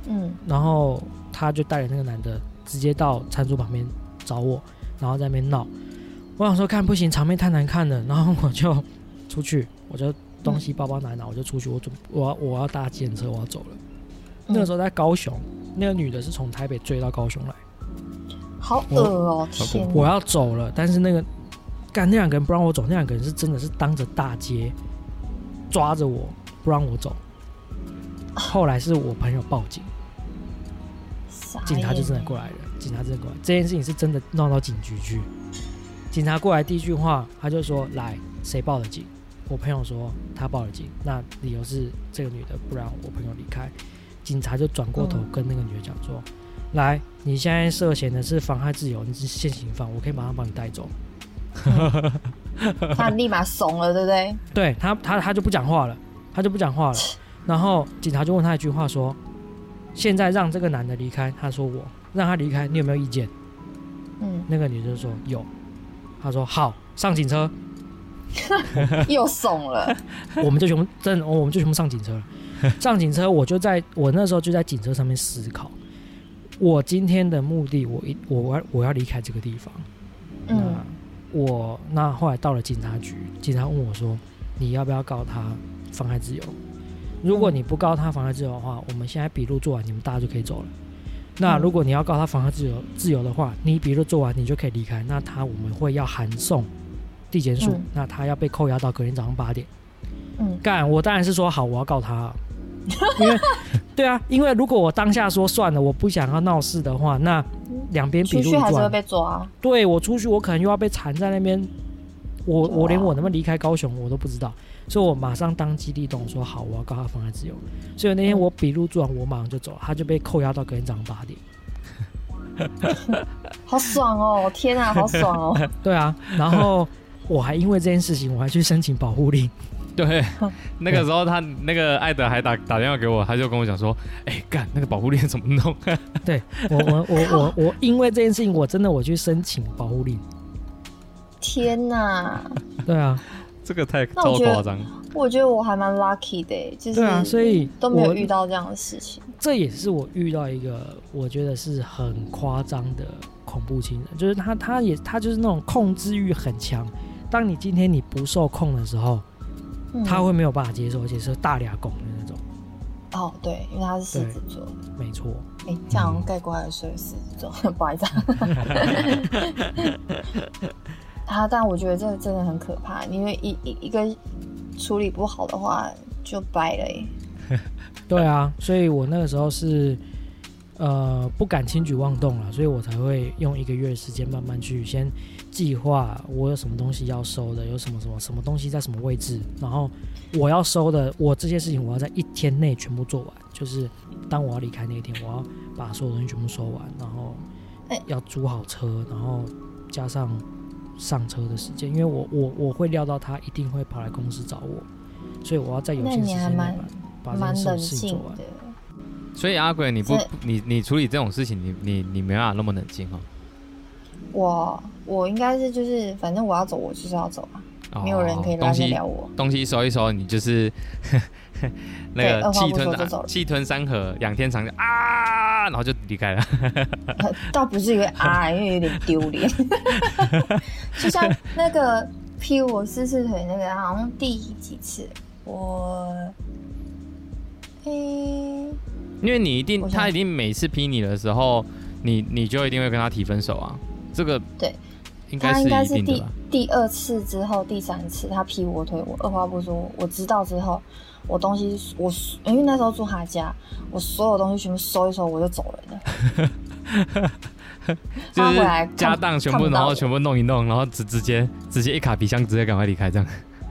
嗯，然后他就带着那个男的直接到餐桌旁边找我，然后在那边闹。我想说看不行，场面太难看了，然后我就出去，我就东西包包拿拿，我就出去，我准我要我要搭计程车，我要走了。那个时候候在高雄，那个女的是从台北追到高雄来，好恶哦，天，我要走了，但是那个干那两个人不让我走，那两个人是真的是当着大街抓着我不让我走。后来是我朋友报警，警察就真的过来，来了，警察真的过来，这件事情是真的闹到警局去。警察过来第一句话，他就说：“来，谁报的警？”我朋友说他报了警，那理由是这个女的不让我朋友离开。警察就转过头嗯跟那个女的讲说：“来，你现在涉嫌的是妨害自由，你是现行犯，我可以马上帮你带走。<laughs> 他立马怂了，对不对？对他，他他就不讲话了，他就不讲话了。然后警察就问他一句话说：“现在让这个男的离开。”他说：“我让他离开，你有没有意见？”嗯，那个女生说有，他说好，上警车，<laughs> 又怂了，<laughs> 我们就全部真的，我们就全部上警车了。上警车，我就在我那时候就在警车上面思考，我今天的目的，我一我要我要离开这个地方。我那后来到了警察局，警察问我说，你要不要告他妨害自由？如果你不告他妨害自由的话，我们现在笔录做完，你们大家就可以走了。那嗯如果你要告他妨害自由自由的话，你笔录做完，你就可以离开。那他我们会要函送地检署，嗯那他要被扣押到隔天早上八点。嗯，干，我当然是说好，我要告他啊，<laughs> 因为对啊，因为如果我当下说算了，我不想要闹事的话，那两边笔录一出去还是会，被抓。对我出去，我可能又要被缠在那边，我我连我能不能离开高雄我都不知道，所以我马上当机立断说好，我要告他妨碍自由。所以那天我笔录做完，我马上就走，他就被扣押到隔天早上八点。<laughs> 好爽哦！天啊，好爽哦！<laughs> 对啊，然后我还因为这件事情，我还去申请保护令。对，<laughs> 那个时候他那个艾德还打打电话给我，他就跟我讲说，哎，干那个保护链怎么弄？<laughs> 对我我我我我因为这件事情，我真的我去申请保护令。天哪，对啊，这个太超夸张。我觉得我还蛮 lucky 的耶，就是对啊，所以都没有遇到这样的事情。这也是我遇到一个我觉得是很夸张的恐怖情人，就是他他也他就是那种控制欲很强。当你今天你不受控的时候，嗯他会没有办法接受，而且是大俩拱的那种。哦，对，因为他是狮子座。没错，哎、这样盖过来的说狮子座，不好意思啊。<laughs> 啊，但我觉得这个真的很可怕，因为一一一个处理不好的话就掰了耶。<laughs> 对啊，所以我那个时候是呃不敢轻举妄动了，所以我才会用一个月的时间慢慢去先计划我有什么东西要收的，有什么什么什么东西在什么位置，然后我要收的，我这些事情我要在一天内全部做完，就是当我要离开那一天，我要把所有东西全部收完，然后哎要租好车，然后加上上车的时间，因为我我我会料到他一定会跑来公司找我，所以我要在有那限时间内把把这件事情做完的。。所以阿鬼，你不你你处理这种事情，你你你没办法那么冷静哦。我我应该是就是，反正我要走，我就是要走啊，哦没有人可以拉得了我。东西收一收，你就是 <laughs> 那个气吞气吞山河，仰天长啸啊，然后就离开了。<laughs> 倒不是因为啊，<laughs> 因为有点丢脸。就像那个劈我四次腿那个，好像第几次？我，诶、因为你一定他一定每次批你的时候，你你就一定会跟他提分手啊，这个对，应该是第一定的？第二次之后，第三次他劈我腿，我二话不说，我知道之后，我东西我因为那时候住他家，我所有东西全部收一收，我就走人了。就是他回来家当全部，然后全部弄一弄，然后直直接直接一卡皮箱，直接赶快离开这样。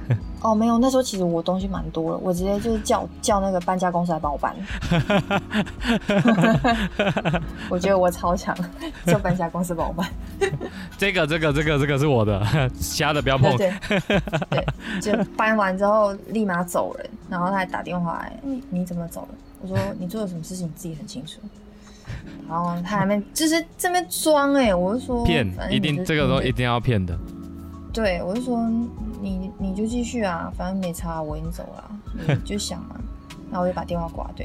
<laughs> 哦，没有，那时候其实我东西蛮多了，我直接就是叫叫那个搬家公司来帮我搬。<laughs> 我觉得我超强，叫搬家公司帮我搬。<laughs> 这个这个这个这个是我的，瞎的不要碰。对对，就搬完之后立马走人，然后他还打电话来，你你怎么走了？我说你做了什么事情你自己很清楚。然后他还没就是这边装哎、我就说骗一定这个都一定要骗的。对，我就说你你就继续啊，反正没差，我已经走了啊，你 <laughs> 就想嘛。然后我就把电话挂掉，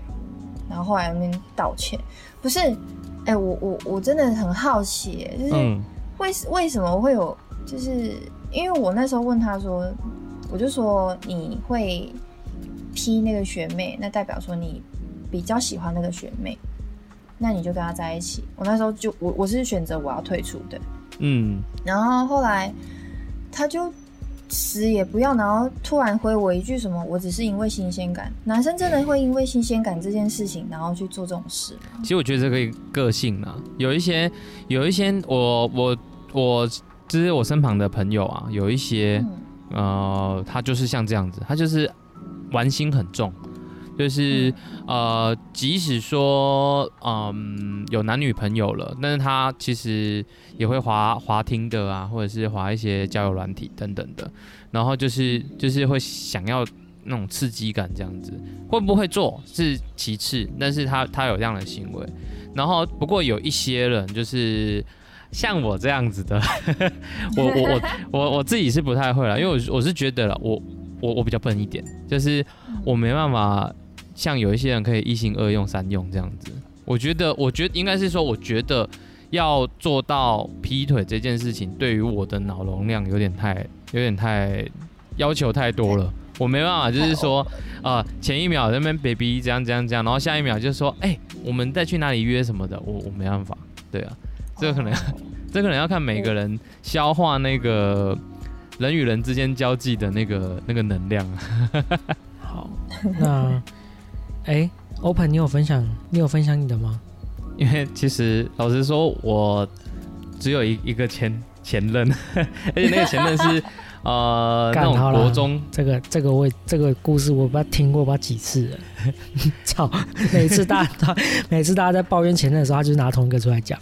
然后后来那边道歉，不是，哎、我我我真的很好奇耶，就是嗯为为什么会有，就是因为我那时候问他说，我就说你会批那个学妹，那代表说你比较喜欢那个学妹，那你就跟她在一起。我那时候就我我是选择我要退出的，嗯，然后后来他就死也不要，然后突然回我一句什么，我只是因为新鲜感。男生真的会因为新鲜感这件事情，然后去做这种事吗？其实我觉得这个个性啊，有一些有一些我我我就是我身旁的朋友啊，有一些嗯呃，他就是像这样子，他就是玩心很重，就是呃，即使说嗯有男女朋友了，但是他其实也会滑滑听的啊，或者是滑一些交友软体等等的，然后就是就是会想要那种刺激感这样子，会不会做是其次，但是他他有这样的行为，然后不过有一些人就是。像我这样子的，<laughs> 我我我我我自己是不太会了，因为我是我是觉得了，我我我比较笨一点，就是我没办法像有一些人可以一心二用三用这样子。我觉得，我觉得应该是说，我觉得要做到劈腿这件事情，对于我的脑容量有点太有点太要求太多了。我没办法，就是说，呃，前一秒在那边 baby 这样这样这样，然后下一秒就说，哎、我们再去哪里约什么的，我我没办法，对啊，这个可能哦 <laughs> 这可能要看每个人消化那个人与人之间交际的那个那个能量。<laughs> 好，<laughs> 那哎、Open，你有分享你有分享你的吗？因为其实老实说，我只有一一个前前任，<laughs> 而且那个前任是 <laughs> 呃那种干好了国中，这个这个我也这个故事我不知道听过不知道几次了，<laughs> 操！每次大家每次大家在抱怨前任的时候，他就是拿同一个出来讲。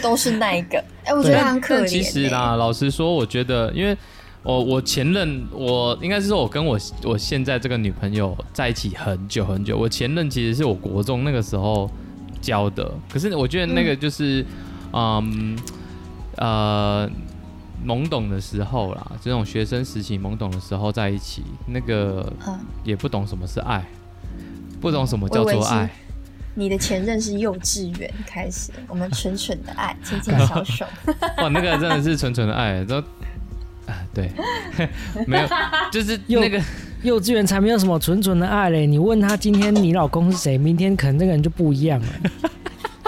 都是那一个。哎、我觉得他很可怜、但其实啦，老实说，我觉得，因为我我前任，我应该是说，我跟我我现在这个女朋友在一起很久很久。我前任其实是我国中那个时候交的，可是我觉得那个就是，嗯呃，懵懂的时候啦，这种学生时期懵懂的时候在一起，那个嗯，也不懂什么是爱，不懂什么叫做爱。你的前任是幼稚园开始，我们纯纯的爱，牵牵小手。<laughs> 哇，那个真的是纯纯的爱，都啊，对，<laughs> 没有，<laughs> 就是又那个。幼稚园才没有什么纯纯的爱嘞，你问他今天你老公是谁，明天可能这个人就不一样了。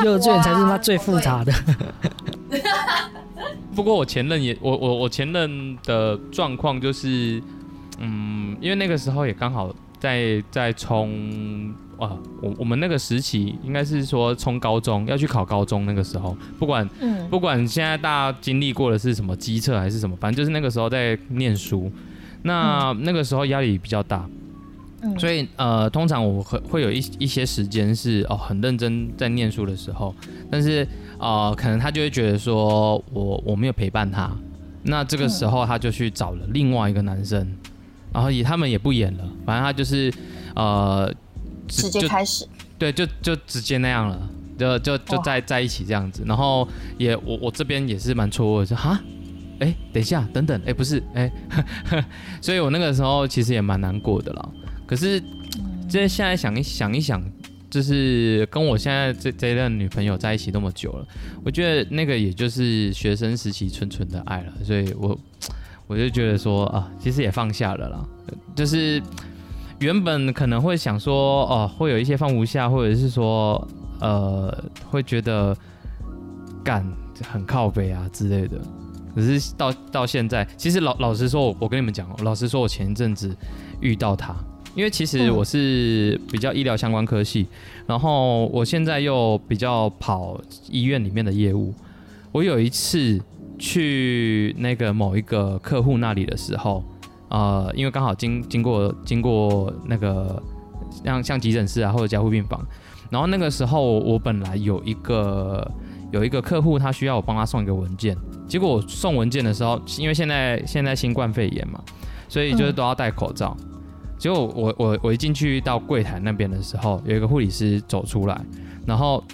幼稚园才是他最复杂的。<laughs> 不过我前任也，我我我前任的状况就是，嗯，因为那个时候也刚好在在冲啊，我我们那个时期应该是说冲高中要去考高中那个时候，不管嗯，不管现在大家经历过的是什么机测还是什么，反正就是那个时候在念书，那、那个时候压力比较大，嗯。所以呃，通常我会会有一一些时间是哦很认真在念书的时候，但是呃，可能他就会觉得说我我没有陪伴他，那这个时候他就去找了另外一个男生，然后也他们也不演了，反正他就是呃直接开始。对，就就直接那样了，就就就在在一起这样子，然后也我我这边也是蛮错愕的，说哈，哎，等一下，等等，哎，不是，哎，<laughs> 所以我那个时候其实也蛮难过的啦。可是，这现在想一想一想，就是跟我现在这这一任女朋友在一起那么久了，我觉得那个也就是学生时期纯纯的爱了，所以我 <tsk> 我就觉得说啊，其实也放下了啦，就是原本可能会想说哦，会有一些放不下，或者是说呃，会觉得干很靠背啊之类的。可是到到现在，其实老老实说，我跟你们讲，老实说，我前一阵子遇到他，因为其实我是比较医疗相关科系，然后我现在又比较跑医院里面的业务。我有一次去那个某一个客户那里的时候，呃，因为刚好经经过经过那个像像急诊室啊或者加护病房，然后那个时候我本来有一个有一个客户，他需要我帮他送一个文件，结果我送文件的时候，因为现在现在新冠肺炎嘛，所以就是都要戴口罩。结果我我我一进去到柜台那边的时候，有一个护理师走出来，然后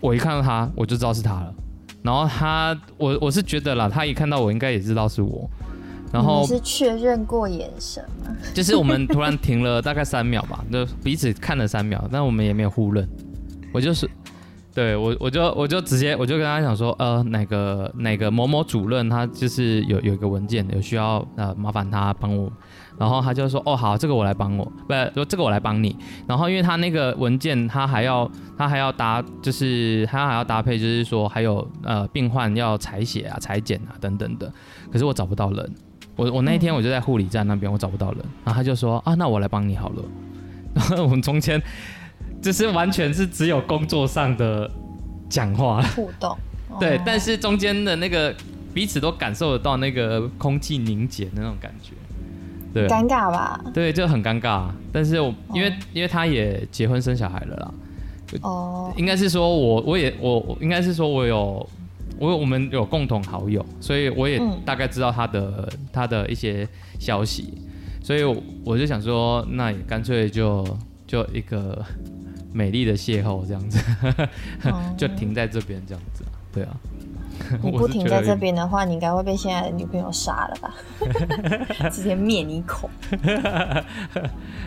我一看到他，我就知道是他了。然后他，我我是觉得啦，他一看到我应该也知道是我。然后你是确认过眼神吗？<laughs> 就是我们突然停了大概三秒吧，就彼此看了三秒，但我们也没有互认。我就是，对我我就我就直接我就跟他讲说，呃，哪个哪个某某主任他就是有有一个文件有需要呃麻烦他帮我，然后他就说哦好，这个我来帮我，不说这个我来帮你。然后因为他那个文件他还要他还要搭就是他还要搭配就是说还有呃病患要采血啊裁剪啊等等的，可是我找不到人。我我那一天我就在护理站那边，我找不到人，然后他就说啊，那我来帮你好了。<laughs> 然后我们中间就是完全是只有工作上的讲话，互动。<laughs> 对哦，但是中间的那个彼此都感受得到那个空气凝结的那种感觉，对尴尬吧？对，就很尴尬。但是我因为、哦因为他也结婚生小孩了啦，哦，应该是说我我也我我应该是说我有我有我们有共同好友，所以我也嗯大概知道他的、他的一些消息，所以我我就想说，那也干脆就就一个 <laughs> 美丽的邂逅这样子，哦 <laughs> 就停在这边这样子啊，对啊。<laughs> 你我不停在这边的话，你应该会被现在的女朋友杀了吧？直接灭你口。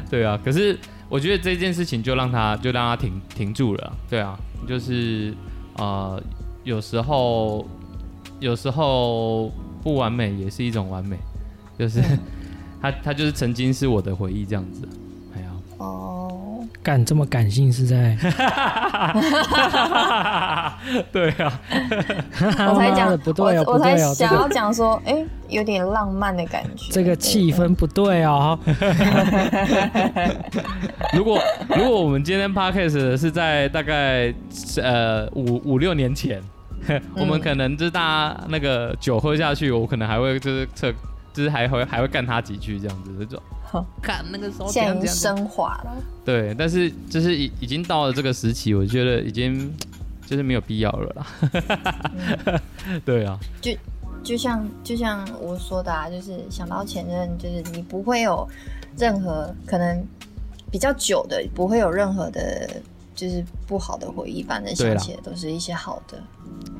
对啊，可是我觉得这件事情就让他就让他停停住了啊，对啊，就是呃，有时候有时候不完美也是一种完美，就是 <laughs> 他他就是曾经是我的回忆这样子，哎呀，哦，干这么感性是在？<laughs> 对啊，<laughs> 我才讲的不对哦，我我才想要讲说，哎、有点浪漫的感觉。这个气氛不对哦。如果如果我们今天 podcast 是在大概呃五五六年前，<laughs> 我们可能就是大家那个酒喝下去，我可能还会就是测，就是还会还会干他几句这样子，这种好看那个时候现在已经这样。升华了。对，但是就是已已经到了这个时期，我觉得已经就是没有必要了啦。<laughs> 对啊，就就像就像我说的啊，就是想到前任，就是你不会有任何可能比较久的，不会有任何的，就是不好的回忆，反正想起来都是一些好的。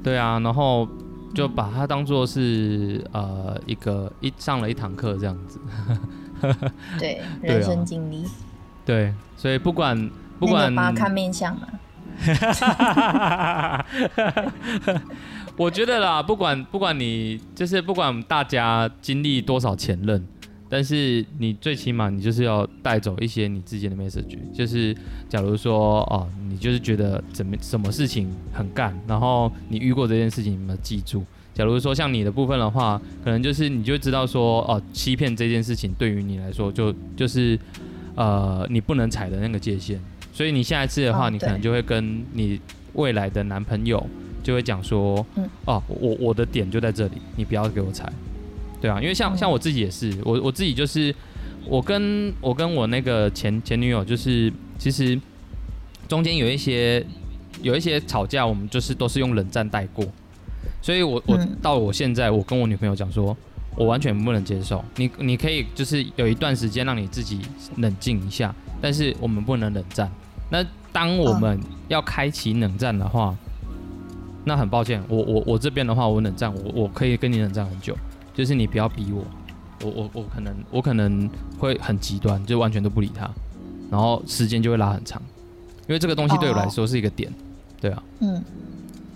对啊，然后就把它当做是呃一个一上了一堂课这样子。<laughs> <laughs> 对，人生经历。对，所以不管不管看面相嘛？<laughs> 我觉得啦，不管不管你就是不管大家经历多少前任，但是你最起码你就是要带走一些你自己的 message，就是假如说哦，你就是觉得怎么什么事情很干，然后你遇过这件事情，你们记住。假如说像你的部分的话，可能就是你就知道说哦，欺骗这件事情对于你来说就就是呃你不能踩的那个界限，所以你下一次的话，哦你可能就会跟你未来的男朋友就会讲说，嗯。哦，我我的点就在这里，你不要给我踩，对啊，因为像嗯像我自己也是，我我自己就是我跟我跟我那个前前女友就是其实中间有一些有一些吵架，我们就是都是用冷战带过，所以我我嗯到我现在，我跟我女朋友讲说。我完全不能接受，你你可以就是有一段时间让你自己冷静一下，但是我们不能冷战。那当我们要开启冷战的话，那很抱歉，我我我这边的话，我冷战，我我可以跟你冷战很久，就是你不要逼我，我我我可能我可能会很极端，就完全都不理他，然后时间就会拉很长，因为这个东西对我来说是一个点，对啊，嗯，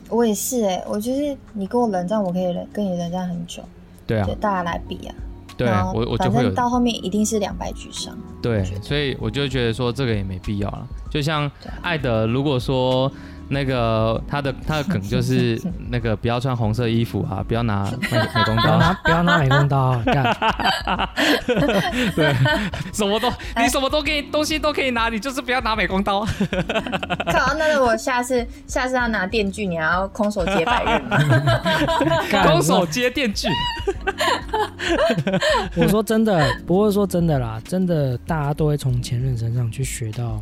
我也是哎、我就是你跟我冷战，我可以冷跟你冷战很久，对啊就，大家来比啊。对我我就会反正到后面一定是两败俱伤。对所以我就觉得说这个也没必要了。就像对啊艾德，如果说那个他的他的梗就是 <laughs> 那个不要穿红色衣服啊，不要拿美美工刀，<laughs> 不要拿不要拿美工刀啊，<laughs> 干对，什么都你什么都可以东西都可以拿，你就是不要拿美工刀。靠，那我下次下次要拿电锯，你还要空手接白刃吗？空手接电锯，我说真的，不过说真的啦，真的大家都会从前任身上去学到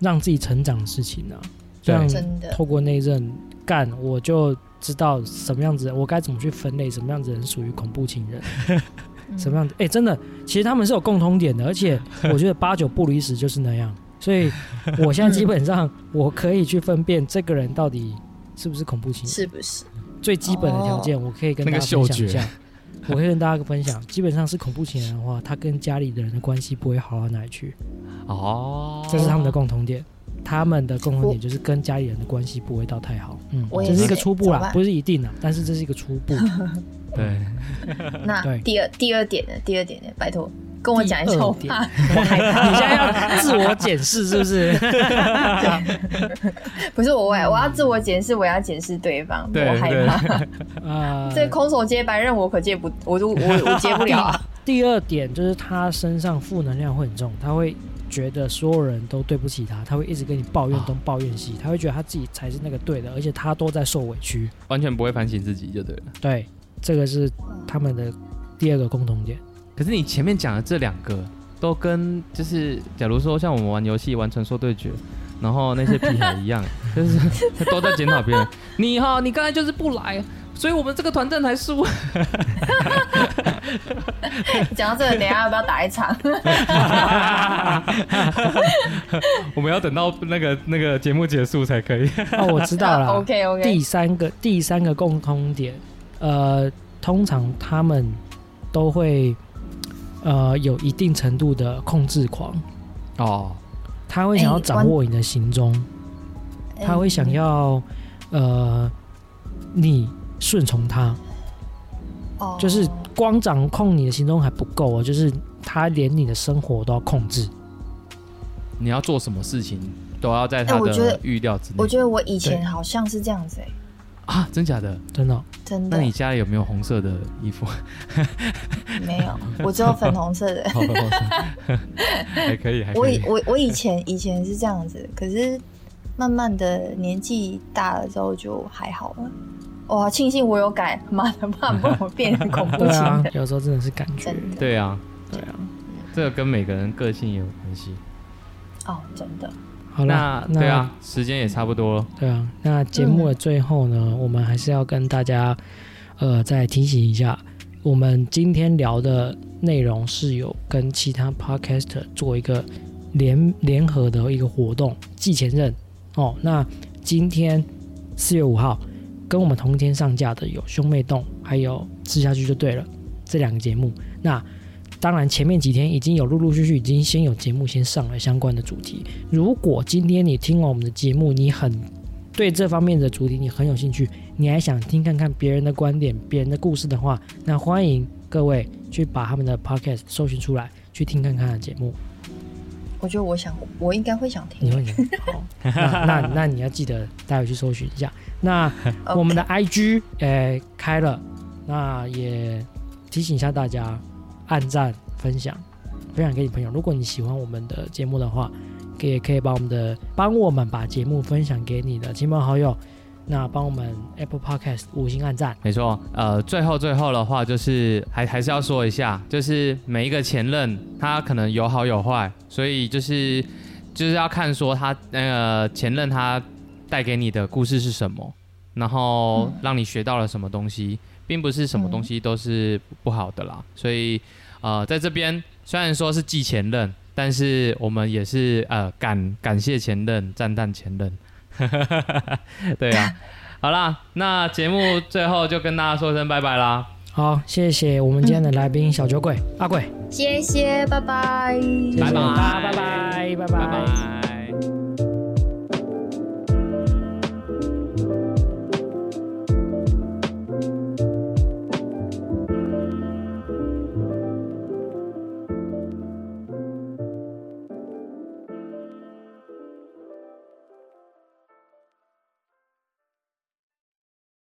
让自己成长的事情啊。对像真的透过那一任干，我就知道什么样子，我该怎么去分类，什么样子人属于恐怖情人，什么样子。哎、真的，其实他们是有共通点的，而且 <laughs> 我觉得八九不离十就是那样。所以我现在基本上我可以去分辨这个人到底是不是恐怖情人。是不是？最基本的条件，我可以跟大家分享一下。我可以跟大家分享，基本上是恐怖情人的话，他跟家里的人的关系不会好到哪里去，哦，这是他们的共同点。他们的共同点就是跟家里人的关系不会到太好，嗯，我也这是一个初步啦，不是一定啦，但是这是一个初步。<laughs> 对，<laughs> 那第二第二点呢？第二点呢？拜托跟我讲一下，我怕我害怕。<laughs> 你现在要自我检视是不是？不是我，我我要自我检视，我要检视对方，对我害怕。啊，这空手接白刃我可接不，我都我我接不了啊。第二点就是他身上负能量会很重，他会觉得所有人都对不起他，他会一直跟你抱怨东抱怨西，他会觉得他自己才是那个对的，而且他都在受委屈。完全不会反省自己就对了。对，这个是他们的第二个共同点。可是你前面讲的这两个都跟就是，假如说像我们玩游戏玩传说对决，然后那些屁孩一样，<laughs> 就是都在检讨别人。你哈，你刚才就是不来，所以我们这个团战才输。<laughs> 讲到这个，等一下要不要打一场？<laughs> 我们要等到那个那个节目结束才可以。哦，我知道了。OK OK，第三个第三个共通点，呃，通常他们都会呃有一定程度的控制狂，哦，他会想要哎掌握你的行踪，他会想要呃你顺从他，哦。就是光掌控你的行踪还不够哦，就是他连你的生活都要控制。你要做什么事情都要在他的预料之内。我觉得我以前好像是这样子哎、啊，真假的？真的哦、真的那你家里有没有红色的衣服？<laughs> 没有，我只有粉红色的。<laughs> <laughs> 还可以，还可以。我以我我以前以前是这样子，可是慢慢的年纪大了之后就还好了。哇，庆幸我有改，妈的，不然不然我变成恐怖情人。，有时候真的是感觉，对啊，对啊。这个跟每个人个性也有关系。哦，真的。好了那，对啊，时间也差不多了。对啊，那节目的最后呢，我们还是要跟大家，呃，再提醒一下，我们今天聊的内容是有跟其他 podcaster 做一个联联合的一个活动，季前任哦。那今天四月五号跟我们同一天上架的有兄妹洞，还有吃下去就对了这两个节目。那当然，前面几天已经有陆陆续续已经先有节目先上了相关的主题。如果今天你听完我们的节目，你很对这方面的主题你很有兴趣，你还想听看看别人的观点、别人的故事的话，那欢迎各位去把他们的 podcast 搜寻出来，去听看看的节目。我觉得我想，我应该会想听。你会想好，那那那你要记得待会去搜寻一下。那我们的 IG 呃开了，那也提醒一下大家，按赞、分享，分享给你朋友。如果你喜欢我们的节目的话，可也可以把我们的帮我们把节目分享给你的亲朋好友。那帮我们 Apple Podcast 五星按赞。没错，呃，最后最后的话就是还还是要说一下，就是每一个前任他可能有好有坏，所以就是就是要看说他那个前任他带给你的故事是什么，然后让你学到了什么东西，并不是什么东西都是不好的啦。所以呃，在这边虽然说是记前任，但是我们也是呃感感谢前任，赞叹前任。<laughs> 对啊，<laughs> 好啦，那节目最后就跟大家说声拜拜啦。好，谢谢我们今天的来宾小酒鬼阿贵，谢谢，拜拜。拜拜拜，拜拜拜。